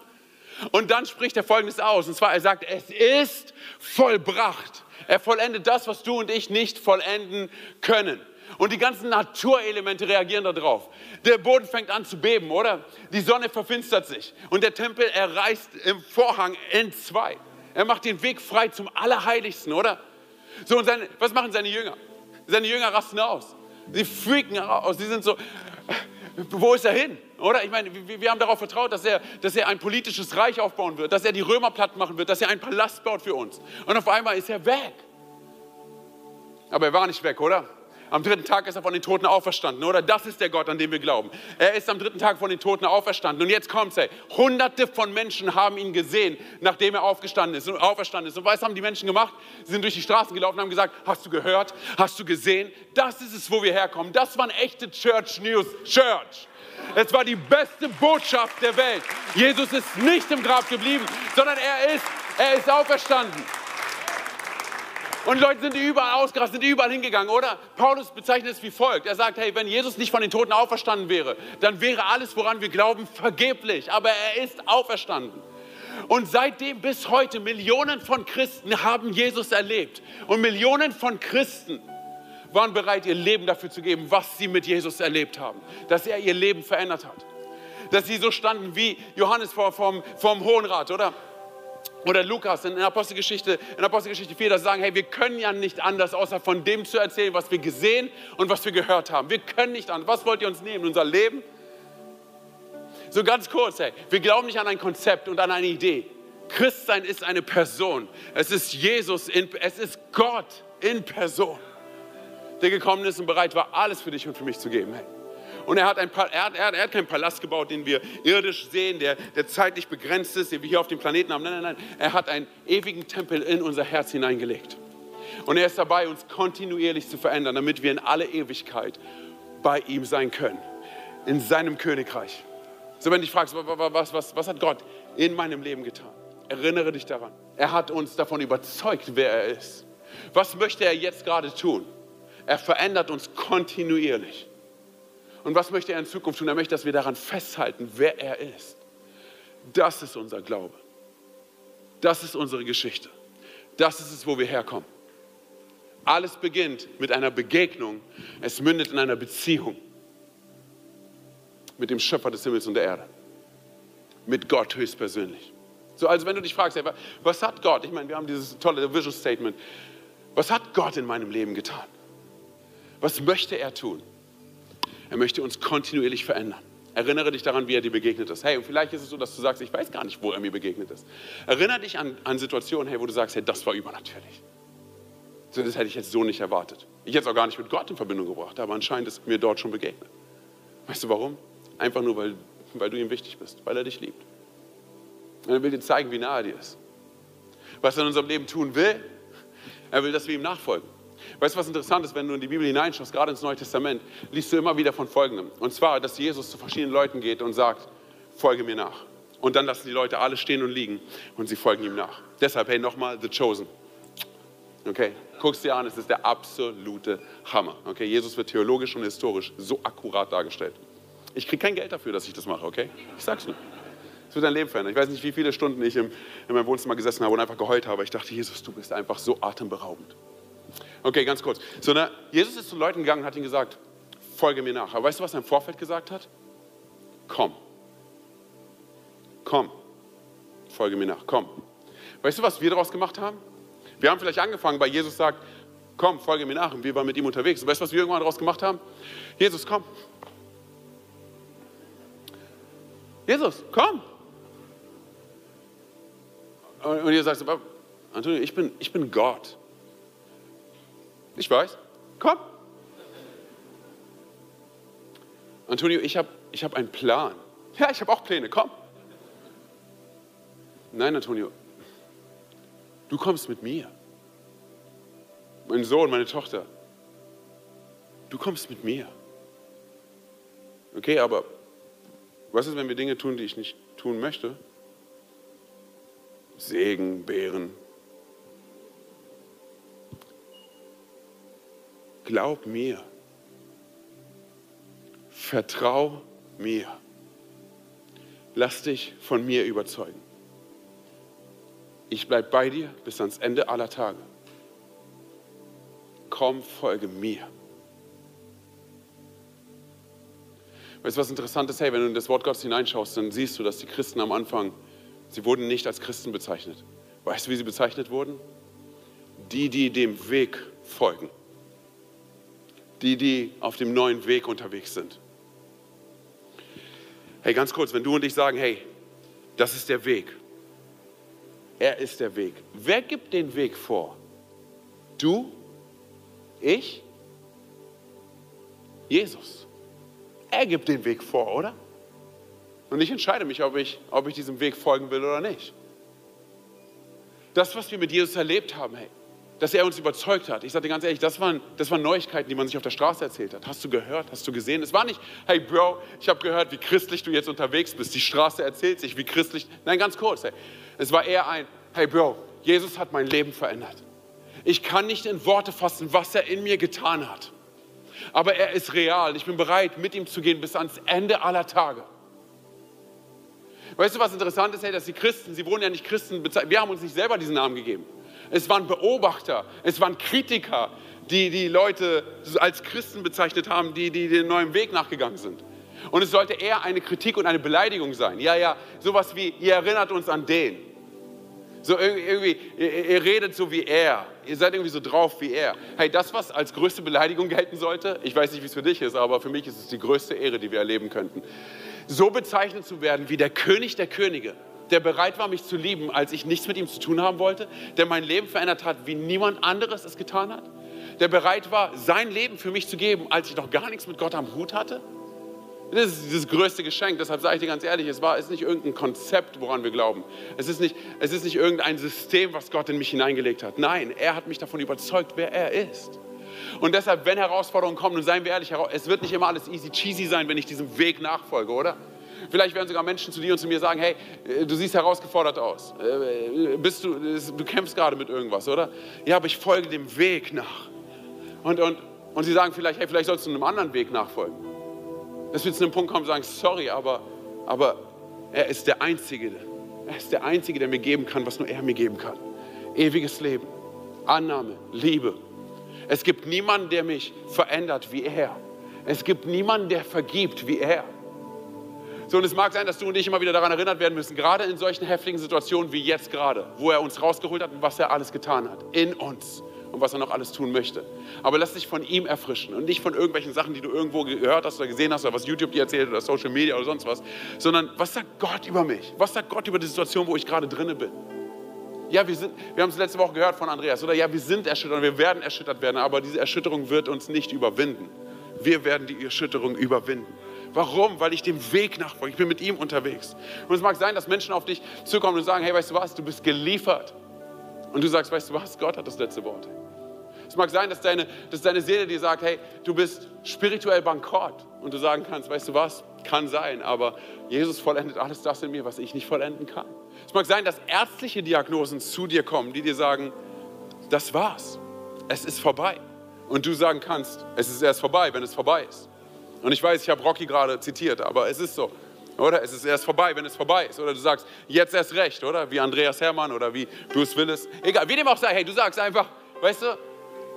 S2: Und dann spricht er Folgendes aus. Und zwar, er sagt, es ist vollbracht. Er vollendet das, was du und ich nicht vollenden können. Und die ganzen Naturelemente reagieren darauf. Der Boden fängt an zu beben, oder? Die Sonne verfinstert sich. Und der Tempel, er reißt im Vorhang in zwei. Er macht den Weg frei zum Allerheiligsten, oder? So, und seine, was machen seine Jünger? Seine Jünger rasten aus. Sie freaken aus. Sie sind so, wo ist er hin? Oder? Ich meine, wir, haben darauf vertraut, dass er, dass er ein politisches Reich aufbauen wird, dass er die Römer platt machen wird, dass er einen Palast baut für uns. Und auf einmal ist er weg. Aber er war nicht weg, oder? Am dritten Tag ist er von den Toten auferstanden, oder? Das ist der Gott, an den wir glauben. Er ist am dritten Tag von den Toten auferstanden. Und jetzt kommt's, ey. Hunderte von Menschen haben ihn gesehen, nachdem er aufgestanden ist und auferstanden ist. Und was haben die Menschen gemacht? Sie sind durch die Straßen gelaufen und haben gesagt, hast du gehört? Hast du gesehen? Das ist es, wo wir herkommen. Das waren echte Church News. Church. Es war die beste Botschaft der Welt. Jesus ist nicht im Grab geblieben, sondern er ist, er ist auferstanden. Und Leute sind überall ausgerastet, sind überall hingegangen, oder? Paulus bezeichnet es wie folgt. Er sagt, hey, wenn Jesus nicht von den Toten auferstanden wäre, dann wäre alles, woran wir glauben, vergeblich. Aber er ist auferstanden. Und seitdem bis heute Millionen von Christen haben Jesus erlebt. Und Millionen von Christen waren bereit, ihr Leben dafür zu geben, was sie mit Jesus erlebt haben. Dass er ihr Leben verändert hat. Dass sie so standen wie Johannes vor, vom, vom Hohen Rat, oder? Oder Lukas in Apostelgeschichte, in Apostelgeschichte 4, dass sie sagen, hey, wir können ja nicht anders, außer von dem zu erzählen, was wir gesehen und was wir gehört haben. Wir können nicht anders. Was wollt ihr uns nehmen? Unser Leben? So ganz kurz, hey, wir glauben nicht an ein Konzept und an eine Idee. Christsein ist eine Person. Es ist Jesus, in, es ist Gott in Person der gekommen ist und bereit war, alles für dich und für mich zu geben. Hey. Und er hat, ein, er, hat, er, hat, keinen Palast gebaut, den wir irdisch sehen, der, der zeitlich begrenzt ist, den wir hier auf dem Planeten haben. Nein, nein, nein. Er hat einen ewigen Tempel in unser Herz hineingelegt. Und er ist dabei, uns kontinuierlich zu verändern, damit wir in alle Ewigkeit bei ihm sein können. In seinem Königreich. So, wenn dich fragst, was, was, was hat Gott in meinem Leben getan? Erinnere dich daran. Er hat uns davon überzeugt, wer er ist. Was möchte er jetzt gerade tun? Er verändert uns kontinuierlich. Und was möchte er in Zukunft tun? Er möchte, dass wir daran festhalten, wer er ist. Das ist unser Glaube. Das ist unsere Geschichte. Das ist es, wo wir herkommen. Alles beginnt mit einer Begegnung. Es mündet in einer Beziehung mit dem Schöpfer des Himmels und der Erde. Mit Gott höchstpersönlich. So, also wenn du dich fragst, was hat Gott? Ich meine, wir haben dieses tolle Vision Statement. Was hat Gott in meinem Leben getan? Was möchte er tun? Er möchte uns kontinuierlich verändern. Erinnere dich daran, wie er dir begegnet ist. Hey, und vielleicht ist es so, dass du sagst, ich weiß gar nicht, wo er mir begegnet ist. Erinnere dich an, an Situationen, hey, wo du sagst, hey, das war übernatürlich. Das hätte ich jetzt so nicht erwartet. Ich hätte es auch gar nicht mit Gott in Verbindung gebracht, aber anscheinend ist mir dort schon begegnet. Weißt du warum? Einfach nur, weil, weil du ihm wichtig bist, weil er dich liebt. Und er will dir zeigen, wie nah er dir ist. Was er in unserem Leben tun will, er will, dass wir ihm nachfolgen. Weißt du, was interessant ist, wenn du in die Bibel hineinschaust, gerade ins Neue Testament, liest du immer wieder von Folgendem. Und zwar, dass Jesus zu verschiedenen Leuten geht und sagt, folge mir nach. Und dann lassen die Leute alle stehen und liegen und sie folgen ihm nach. Deshalb, hey, nochmal, The Chosen. Okay, guckst dir an, es ist der absolute Hammer. Okay, Jesus wird theologisch und historisch so akkurat dargestellt. Ich kriege kein Geld dafür, dass ich das mache, okay? Ich sag's nur. Es wird dein Leben verändern. Ich weiß nicht, wie viele Stunden ich im, in meinem Wohnzimmer gesessen habe und einfach geheult habe. Ich dachte, Jesus, du bist einfach so atemberaubend. Okay, ganz kurz. So, na, Jesus ist zu Leuten gegangen und hat ihnen gesagt, folge mir nach. Aber weißt du, was er im Vorfeld gesagt hat? Komm. Komm. Folge mir nach. Komm. Weißt du, was wir daraus gemacht haben? Wir haben vielleicht angefangen, weil Jesus sagt, komm, folge mir nach. Und wir waren mit ihm unterwegs. Und weißt du, was wir irgendwann daraus gemacht haben? Jesus, komm. Jesus, komm. Und ihr sagt, Antonio, ich bin, ich bin Gott. Ich weiß, komm. Antonio, ich habe ich hab einen Plan. Ja, ich habe auch Pläne, komm. Nein, Antonio, du kommst mit mir. Mein Sohn, meine Tochter, du kommst mit mir. Okay, aber was ist, wenn wir Dinge tun, die ich nicht tun möchte? Segen, Beeren. Glaub mir. Vertrau mir. Lass dich von mir überzeugen. Ich bleibe bei dir bis ans Ende aller Tage. Komm, folge mir. Weißt du, was interessant ist? Hey, wenn du in das Wort Gottes hineinschaust, dann siehst du, dass die Christen am Anfang, sie wurden nicht als Christen bezeichnet. Weißt du, wie sie bezeichnet wurden? Die, die dem Weg folgen. Die, die auf dem neuen Weg unterwegs sind. Hey, ganz kurz, wenn du und ich sagen, hey, das ist der Weg. Er ist der Weg. Wer gibt den Weg vor? Du? Ich? Jesus. Er gibt den Weg vor, oder? Und ich entscheide mich, ob ich, ob ich diesem Weg folgen will oder nicht. Das, was wir mit Jesus erlebt haben, hey, dass er uns überzeugt hat. Ich dir ganz ehrlich, das waren, das waren Neuigkeiten, die man sich auf der Straße erzählt hat. Hast du gehört? Hast du gesehen? Es war nicht, hey Bro, ich habe gehört, wie christlich du jetzt unterwegs bist. Die Straße erzählt sich, wie christlich. Nein, ganz kurz. Hey. Es war eher ein, hey Bro, Jesus hat mein Leben verändert. Ich kann nicht in Worte fassen, was er in mir getan hat. Aber er ist real. Ich bin bereit, mit ihm zu gehen bis ans Ende aller Tage. Weißt du, was interessant ist? Hey, dass die Christen, sie wurden ja nicht Christen. Wir haben uns nicht selber diesen Namen gegeben. Es waren Beobachter, es waren Kritiker, die die Leute als Christen bezeichnet haben, die, die den neuen Weg nachgegangen sind. Und es sollte eher eine Kritik und eine Beleidigung sein. Ja, ja, sowas wie, ihr erinnert uns an den. So irgendwie, ihr, ihr redet so wie er. Ihr seid irgendwie so drauf wie er. Hey, das, was als größte Beleidigung gelten sollte, ich weiß nicht, wie es für dich ist, aber für mich ist es die größte Ehre, die wir erleben könnten. So bezeichnet zu werden wie der König der Könige der bereit war, mich zu lieben, als ich nichts mit ihm zu tun haben wollte, der mein Leben verändert hat, wie niemand anderes es getan hat, der bereit war, sein Leben für mich zu geben, als ich noch gar nichts mit Gott am Hut hatte. Das ist das größte Geschenk. Deshalb sage ich dir ganz ehrlich, es war, ist nicht irgendein Konzept, woran wir glauben. Es ist, nicht, es ist nicht irgendein System, was Gott in mich hineingelegt hat. Nein, er hat mich davon überzeugt, wer er ist. Und deshalb, wenn Herausforderungen kommen, und seien wir ehrlich, es wird nicht immer alles easy cheesy sein, wenn ich diesem Weg nachfolge, oder? Vielleicht werden sogar Menschen zu dir und zu mir sagen, hey, äh, du siehst herausgefordert aus. Äh, bist du, du kämpfst gerade mit irgendwas, oder? Ja, aber ich folge dem Weg nach. Und, und, und sie sagen vielleicht, hey, vielleicht sollst du einem anderen Weg nachfolgen. Dass wir zu einem Punkt kommen und sagen, sorry, aber, aber er ist der Einzige. Er ist der Einzige, der mir geben kann, was nur er mir geben kann. Ewiges Leben, Annahme, Liebe. Es gibt niemanden, der mich verändert wie er. Es gibt niemanden, der vergibt wie er. So, und es mag sein, dass du und ich immer wieder daran erinnert werden müssen, gerade in solchen heftigen Situationen wie jetzt gerade, wo er uns rausgeholt hat und was er alles getan hat, in uns und was er noch alles tun möchte. Aber lass dich von ihm erfrischen und nicht von irgendwelchen Sachen, die du irgendwo gehört hast oder gesehen hast oder was YouTube dir erzählt oder Social Media oder sonst was, sondern was sagt Gott über mich? Was sagt Gott über die Situation, wo ich gerade drinne bin? Ja, wir, wir haben es letzte Woche gehört von Andreas, oder? Ja, wir sind erschüttert und wir werden erschüttert werden, aber diese Erschütterung wird uns nicht überwinden. Wir werden die Erschütterung überwinden. Warum? Weil ich dem Weg nachfolge. Ich bin mit ihm unterwegs. Und es mag sein, dass Menschen auf dich zukommen und sagen, hey, weißt du was, du bist geliefert. Und du sagst, weißt du was, Gott hat das letzte Wort. Es mag sein, dass deine, dass deine Seele dir sagt, hey, du bist spirituell bankrott. Und du sagen kannst, weißt du was, kann sein, aber Jesus vollendet alles das in mir, was ich nicht vollenden kann. Es mag sein, dass ärztliche Diagnosen zu dir kommen, die dir sagen, das war's. Es ist vorbei. Und du sagen kannst, es ist erst vorbei, wenn es vorbei ist. Und ich weiß, ich habe Rocky gerade zitiert, aber es ist so. Oder? Es ist erst vorbei, wenn es vorbei ist. Oder du sagst, jetzt erst recht, oder? Wie Andreas Herrmann oder wie Bruce Willis. Egal, wie dem auch sei, hey, du sagst einfach, weißt du,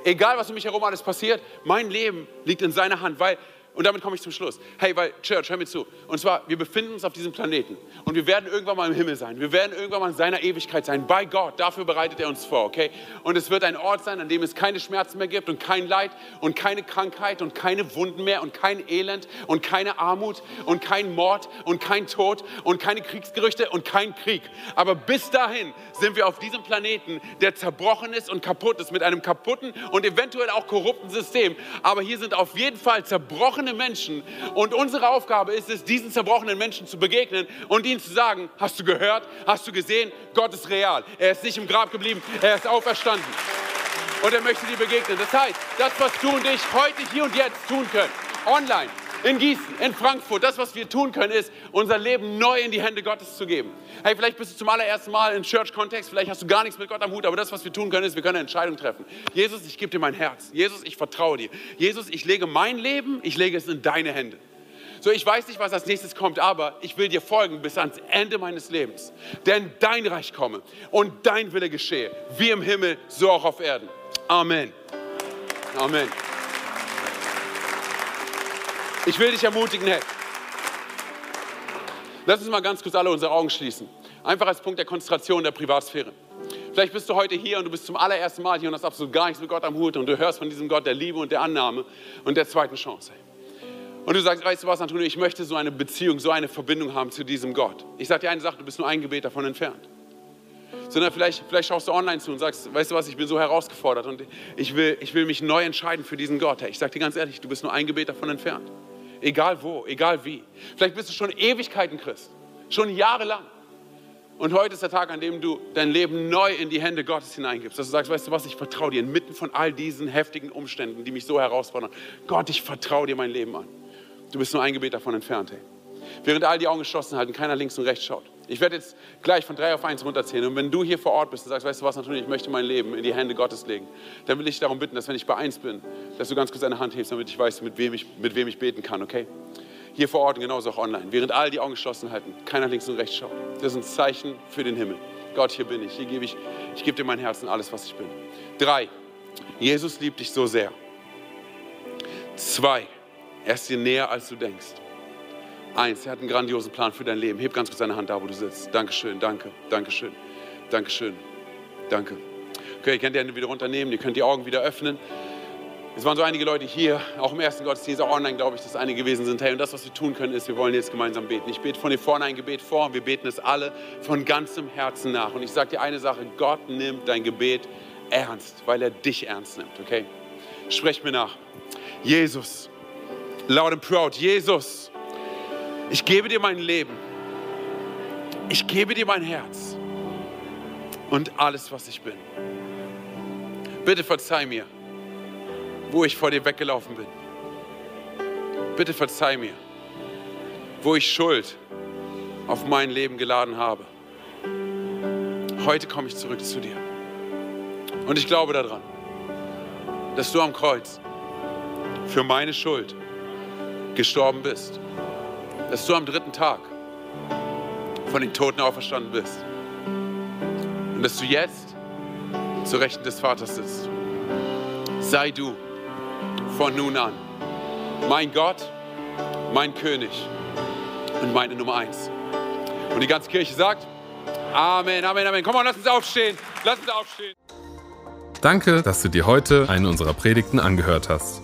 S2: egal was um mich herum alles passiert, mein Leben liegt in seiner Hand, weil, und damit komme ich zum Schluss. Hey, weil, Church, hör mir zu. Und zwar, wir befinden uns auf diesem Planeten und wir werden irgendwann mal im Himmel sein. Wir werden irgendwann mal in seiner Ewigkeit sein. Bei Gott, dafür bereitet er uns vor, okay? Und es wird ein Ort sein, an dem es keine Schmerzen mehr gibt und kein Leid und keine Krankheit und keine Wunden mehr und kein Elend und keine Armut und kein Mord und kein Tod und keine Kriegsgerüchte und kein Krieg. Aber bis dahin sind wir auf diesem Planeten, der zerbrochen ist und kaputt ist, mit einem kaputten und eventuell auch korrupten System. Aber hier sind auf jeden Fall zerbrochene Menschen. Und unsere Aufgabe ist es, diesen zerbrochenen Menschen zu begegnen und ihnen zu sagen, hast du gehört, hast du gesehen, Gott ist real. Er ist nicht im Grab geblieben, er ist auferstanden. Und er möchte dir begegnen. Das heißt, das, was du und ich heute, hier und jetzt tun können, online, in Gießen, in Frankfurt. Das, was wir tun können, ist, unser Leben neu in die Hände Gottes zu geben. Hey, vielleicht bist du zum allerersten Mal im Church-Kontext, vielleicht hast du gar nichts mit Gott am Hut, aber das, was wir tun können, ist, wir können eine Entscheidung treffen. Jesus, ich gebe dir mein Herz. Jesus, ich vertraue dir. Jesus, ich lege mein Leben, ich lege es in deine Hände. So, ich weiß nicht, was als nächstes kommt, aber ich will dir folgen bis ans Ende meines Lebens. Denn dein Reich komme und dein Wille geschehe, wie im Himmel, so auch auf Erden. Amen. Amen. Ich will dich ermutigen, hey. Lass uns mal ganz kurz alle unsere Augen schließen. Einfach als Punkt der Konzentration der Privatsphäre. Vielleicht bist du heute hier und du bist zum allerersten Mal hier und hast absolut gar nichts mit Gott am Hut und du hörst von diesem Gott der Liebe und der Annahme und der zweiten Chance. Und du sagst, weißt du was, Antonio, ich möchte so eine Beziehung, so eine Verbindung haben zu diesem Gott. Ich sage dir eine Sache, du bist nur ein Gebet davon entfernt. Sondern vielleicht, vielleicht schaust du online zu und sagst, weißt du was, ich bin so herausgefordert und ich will, ich will mich neu entscheiden für diesen Gott. Ich sage dir ganz ehrlich, du bist nur ein Gebet davon entfernt. Egal wo, egal wie. Vielleicht bist du schon Ewigkeiten Christ, schon jahrelang. Und heute ist der Tag, an dem du dein Leben neu in die Hände Gottes hineingibst. Dass du sagst, weißt du was, ich vertraue dir inmitten von all diesen heftigen Umständen, die mich so herausfordern. Gott, ich vertraue dir mein Leben an. Du bist nur ein Gebet davon entfernt. Hey. Während all die Augen geschlossen halten, keiner links und rechts schaut. Ich werde jetzt gleich von drei auf eins runterzählen. Und wenn du hier vor Ort bist und sagst, weißt du was, natürlich, ich möchte mein Leben in die Hände Gottes legen, dann will ich darum bitten, dass wenn ich bei eins bin, dass du ganz kurz deine Hand hebst, damit ich weiß, mit wem ich, mit wem ich beten kann, okay? Hier vor Ort und genauso auch online. Während all die Augen geschlossen halten, keiner links und rechts schaut. Das ist ein Zeichen für den Himmel. Gott, hier bin ich. Hier gebe ich, ich gebe dir mein Herz und alles, was ich bin. Drei, Jesus liebt dich so sehr. Zwei, er ist dir näher, als du denkst. Eins, er hat einen grandiosen Plan für dein Leben. Heb ganz kurz deine Hand da, wo du sitzt. Dankeschön, danke, Dankeschön, Dankeschön, danke. Okay, ihr könnt die Hände wieder runternehmen, ihr könnt die Augen wieder öffnen. Es waren so einige Leute hier, auch im ersten Gottesdienst, auch online, glaube ich, dass einige gewesen sind. Hey, und das, was wir tun können, ist, wir wollen jetzt gemeinsam beten. Ich bete von dir vorne ein Gebet vor und wir beten es alle von ganzem Herzen nach. Und ich sage dir eine Sache, Gott nimmt dein Gebet ernst, weil er dich ernst nimmt, okay? Sprech mir nach. Jesus, loud and proud, Jesus, ich gebe dir mein Leben. Ich gebe dir mein Herz und alles, was ich bin. Bitte verzeih mir, wo ich vor dir weggelaufen bin. Bitte verzeih mir, wo ich Schuld auf mein Leben geladen habe. Heute komme ich zurück zu dir. Und ich glaube daran, dass du am Kreuz für meine Schuld gestorben bist dass du am dritten Tag von den Toten auferstanden bist. Und dass du jetzt zur Rechten des Vaters sitzt. Sei du von nun an mein Gott, mein König und meine Nummer eins. Und die ganze Kirche sagt, Amen, Amen, Amen. Komm mal, lass uns aufstehen. Lass uns aufstehen.
S1: Danke, dass du dir heute eine unserer Predigten angehört hast.